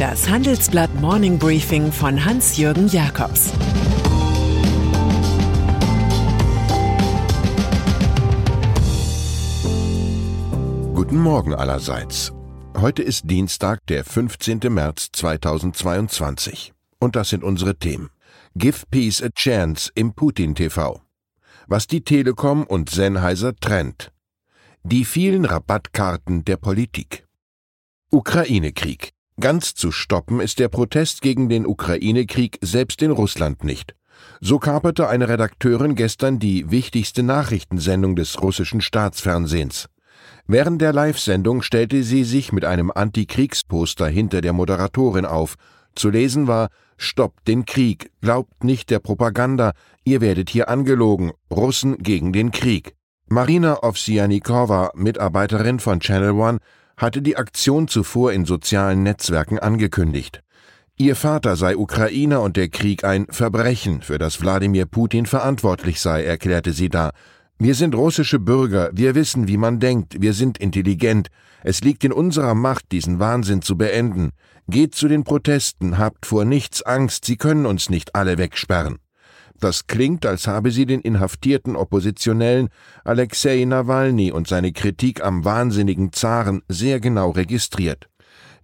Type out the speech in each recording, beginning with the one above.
Das Handelsblatt Morning Briefing von Hans-Jürgen Jakobs Guten Morgen allerseits. Heute ist Dienstag, der 15. März 2022. Und das sind unsere Themen. Give Peace a Chance im Putin TV. Was die Telekom und Sennheiser trennt. Die vielen Rabattkarten der Politik. Ukraine-Krieg. Ganz zu stoppen ist der Protest gegen den Ukraine-Krieg selbst in Russland nicht. So kaperte eine Redakteurin gestern die wichtigste Nachrichtensendung des russischen Staatsfernsehens. Während der Live-Sendung stellte sie sich mit einem Antikriegsposter hinter der Moderatorin auf. Zu lesen war Stoppt den Krieg, glaubt nicht der Propaganda, ihr werdet hier angelogen, Russen gegen den Krieg. Marina Ovsianikova, Mitarbeiterin von Channel One, hatte die Aktion zuvor in sozialen Netzwerken angekündigt. Ihr Vater sei Ukrainer und der Krieg ein Verbrechen, für das Wladimir Putin verantwortlich sei, erklärte sie da. Wir sind russische Bürger, wir wissen, wie man denkt, wir sind intelligent. Es liegt in unserer Macht, diesen Wahnsinn zu beenden. Geht zu den Protesten, habt vor nichts Angst, sie können uns nicht alle wegsperren. Das klingt, als habe sie den inhaftierten Oppositionellen Alexei Nawalny und seine Kritik am wahnsinnigen Zaren sehr genau registriert.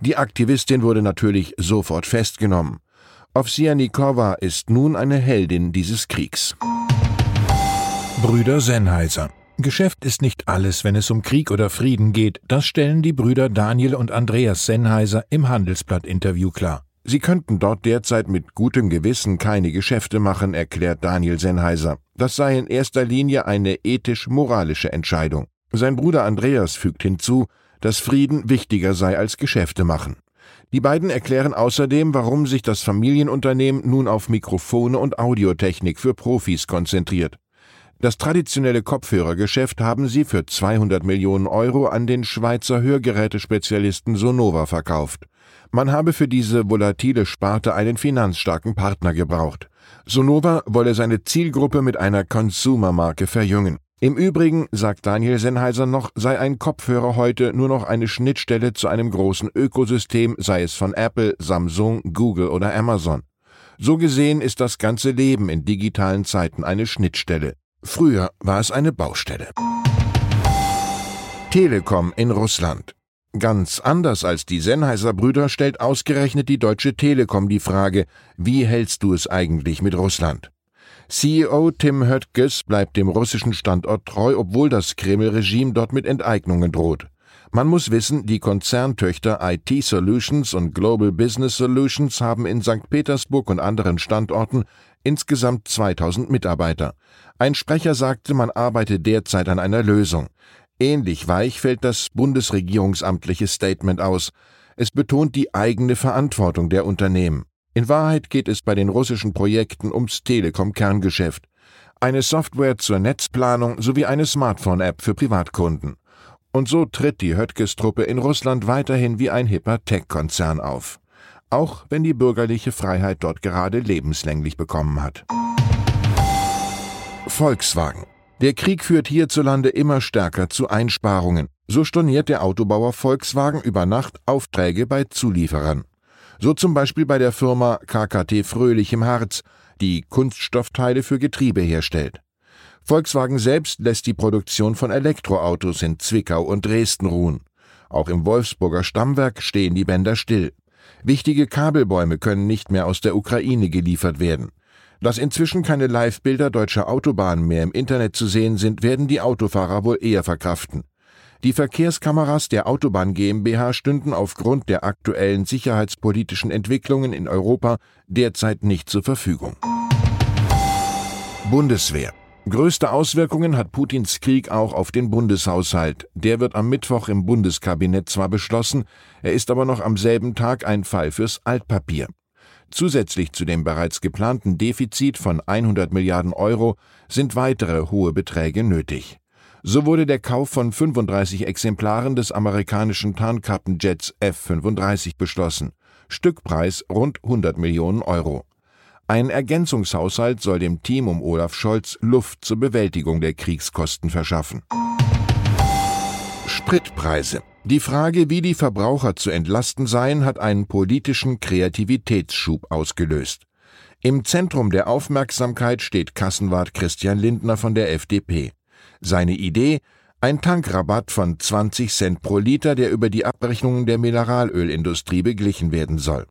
Die Aktivistin wurde natürlich sofort festgenommen. Ovsianikova ist nun eine Heldin dieses Kriegs. Brüder Sennheiser Geschäft ist nicht alles, wenn es um Krieg oder Frieden geht, das stellen die Brüder Daniel und Andreas Sennheiser im Handelsblatt-Interview klar. Sie könnten dort derzeit mit gutem Gewissen keine Geschäfte machen, erklärt Daniel Sennheiser. Das sei in erster Linie eine ethisch-moralische Entscheidung. Sein Bruder Andreas fügt hinzu, dass Frieden wichtiger sei als Geschäfte machen. Die beiden erklären außerdem, warum sich das Familienunternehmen nun auf Mikrofone und Audiotechnik für Profis konzentriert. Das traditionelle Kopfhörergeschäft haben sie für 200 Millionen Euro an den Schweizer Hörgerätespezialisten Sonova verkauft. Man habe für diese volatile Sparte einen finanzstarken Partner gebraucht. Sonova wolle seine Zielgruppe mit einer Consumer-Marke verjüngen. Im Übrigen, sagt Daniel Sennheiser noch, sei ein Kopfhörer heute nur noch eine Schnittstelle zu einem großen Ökosystem, sei es von Apple, Samsung, Google oder Amazon. So gesehen ist das ganze Leben in digitalen Zeiten eine Schnittstelle. Früher war es eine Baustelle. Telekom in Russland. Ganz anders als die Sennheiser Brüder stellt ausgerechnet die Deutsche Telekom die Frage, wie hältst du es eigentlich mit Russland? CEO Tim Höttges bleibt dem russischen Standort treu, obwohl das Kreml-Regime dort mit Enteignungen droht. Man muss wissen, die Konzerntöchter IT Solutions und Global Business Solutions haben in St. Petersburg und anderen Standorten insgesamt 2000 Mitarbeiter. Ein Sprecher sagte, man arbeite derzeit an einer Lösung. Ähnlich weich fällt das bundesregierungsamtliche Statement aus. Es betont die eigene Verantwortung der Unternehmen. In Wahrheit geht es bei den russischen Projekten ums Telekom-Kerngeschäft. Eine Software zur Netzplanung sowie eine Smartphone-App für Privatkunden. Und so tritt die Höttges-Truppe in Russland weiterhin wie ein hipper Tech-Konzern auf. Auch wenn die bürgerliche Freiheit dort gerade lebenslänglich bekommen hat. Volkswagen der Krieg führt hierzulande immer stärker zu Einsparungen. So storniert der Autobauer Volkswagen über Nacht Aufträge bei Zulieferern. So zum Beispiel bei der Firma KKT Fröhlich im Harz, die Kunststoffteile für Getriebe herstellt. Volkswagen selbst lässt die Produktion von Elektroautos in Zwickau und Dresden ruhen. Auch im Wolfsburger Stammwerk stehen die Bänder still. Wichtige Kabelbäume können nicht mehr aus der Ukraine geliefert werden. Dass inzwischen keine Live-Bilder deutscher Autobahnen mehr im Internet zu sehen sind, werden die Autofahrer wohl eher verkraften. Die Verkehrskameras der Autobahn GmbH stünden aufgrund der aktuellen sicherheitspolitischen Entwicklungen in Europa derzeit nicht zur Verfügung. Bundeswehr Größte Auswirkungen hat Putins Krieg auch auf den Bundeshaushalt. Der wird am Mittwoch im Bundeskabinett zwar beschlossen, er ist aber noch am selben Tag ein Fall fürs Altpapier. Zusätzlich zu dem bereits geplanten Defizit von 100 Milliarden Euro sind weitere hohe Beträge nötig. So wurde der Kauf von 35 Exemplaren des amerikanischen Tarnkappenjets F-35 beschlossen. Stückpreis rund 100 Millionen Euro. Ein Ergänzungshaushalt soll dem Team um Olaf Scholz Luft zur Bewältigung der Kriegskosten verschaffen. Spritpreise. Die Frage, wie die Verbraucher zu entlasten seien, hat einen politischen Kreativitätsschub ausgelöst. Im Zentrum der Aufmerksamkeit steht Kassenwart Christian Lindner von der FDP. Seine Idee, ein Tankrabatt von 20 Cent pro Liter, der über die Abrechnungen der Mineralölindustrie beglichen werden soll.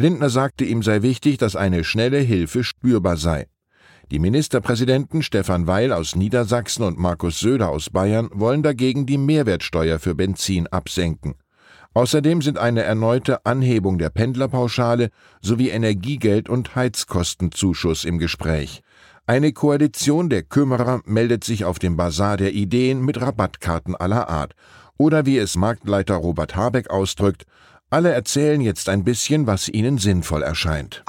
Lindner sagte, ihm sei wichtig, dass eine schnelle Hilfe spürbar sei. Die Ministerpräsidenten Stefan Weil aus Niedersachsen und Markus Söder aus Bayern wollen dagegen die Mehrwertsteuer für Benzin absenken. Außerdem sind eine erneute Anhebung der Pendlerpauschale sowie Energiegeld und Heizkostenzuschuss im Gespräch. Eine Koalition der Kümmerer meldet sich auf dem Bazar der Ideen mit Rabattkarten aller Art. Oder wie es Marktleiter Robert Habeck ausdrückt, alle erzählen jetzt ein bisschen, was ihnen sinnvoll erscheint.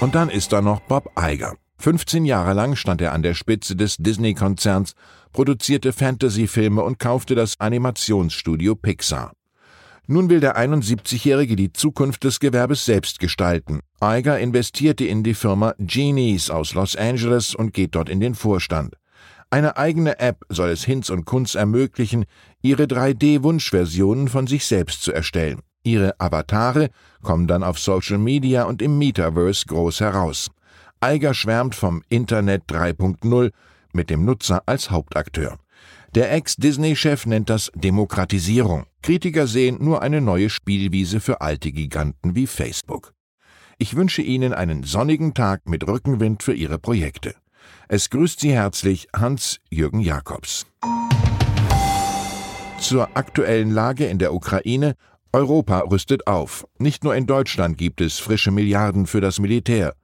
Und dann ist da noch Bob Iger. 15 Jahre lang stand er an der Spitze des Disney-Konzerns, produzierte Fantasy-Filme und kaufte das Animationsstudio Pixar. Nun will der 71-Jährige die Zukunft des Gewerbes selbst gestalten. Iger investierte in die Firma Genies aus Los Angeles und geht dort in den Vorstand. Eine eigene App soll es Hinz und Kunz ermöglichen, ihre 3D-Wunschversionen von sich selbst zu erstellen. Ihre Avatare kommen dann auf Social Media und im Metaverse groß heraus. Eiger schwärmt vom Internet 3.0 mit dem Nutzer als Hauptakteur. Der Ex-Disney-Chef nennt das Demokratisierung. Kritiker sehen nur eine neue Spielwiese für alte Giganten wie Facebook. Ich wünsche Ihnen einen sonnigen Tag mit Rückenwind für Ihre Projekte. Es grüßt Sie herzlich Hans-Jürgen Jakobs. Zur aktuellen Lage in der Ukraine. Europa rüstet auf. Nicht nur in Deutschland gibt es frische Milliarden für das Militär.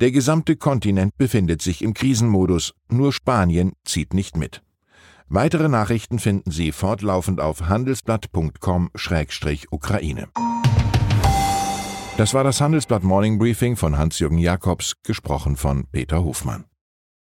Der gesamte Kontinent befindet sich im Krisenmodus, nur Spanien zieht nicht mit. Weitere Nachrichten finden Sie fortlaufend auf handelsblatt.com-ukraine. Das war das Handelsblatt Morning Briefing von Hans-Jürgen Jakobs, gesprochen von Peter Hofmann.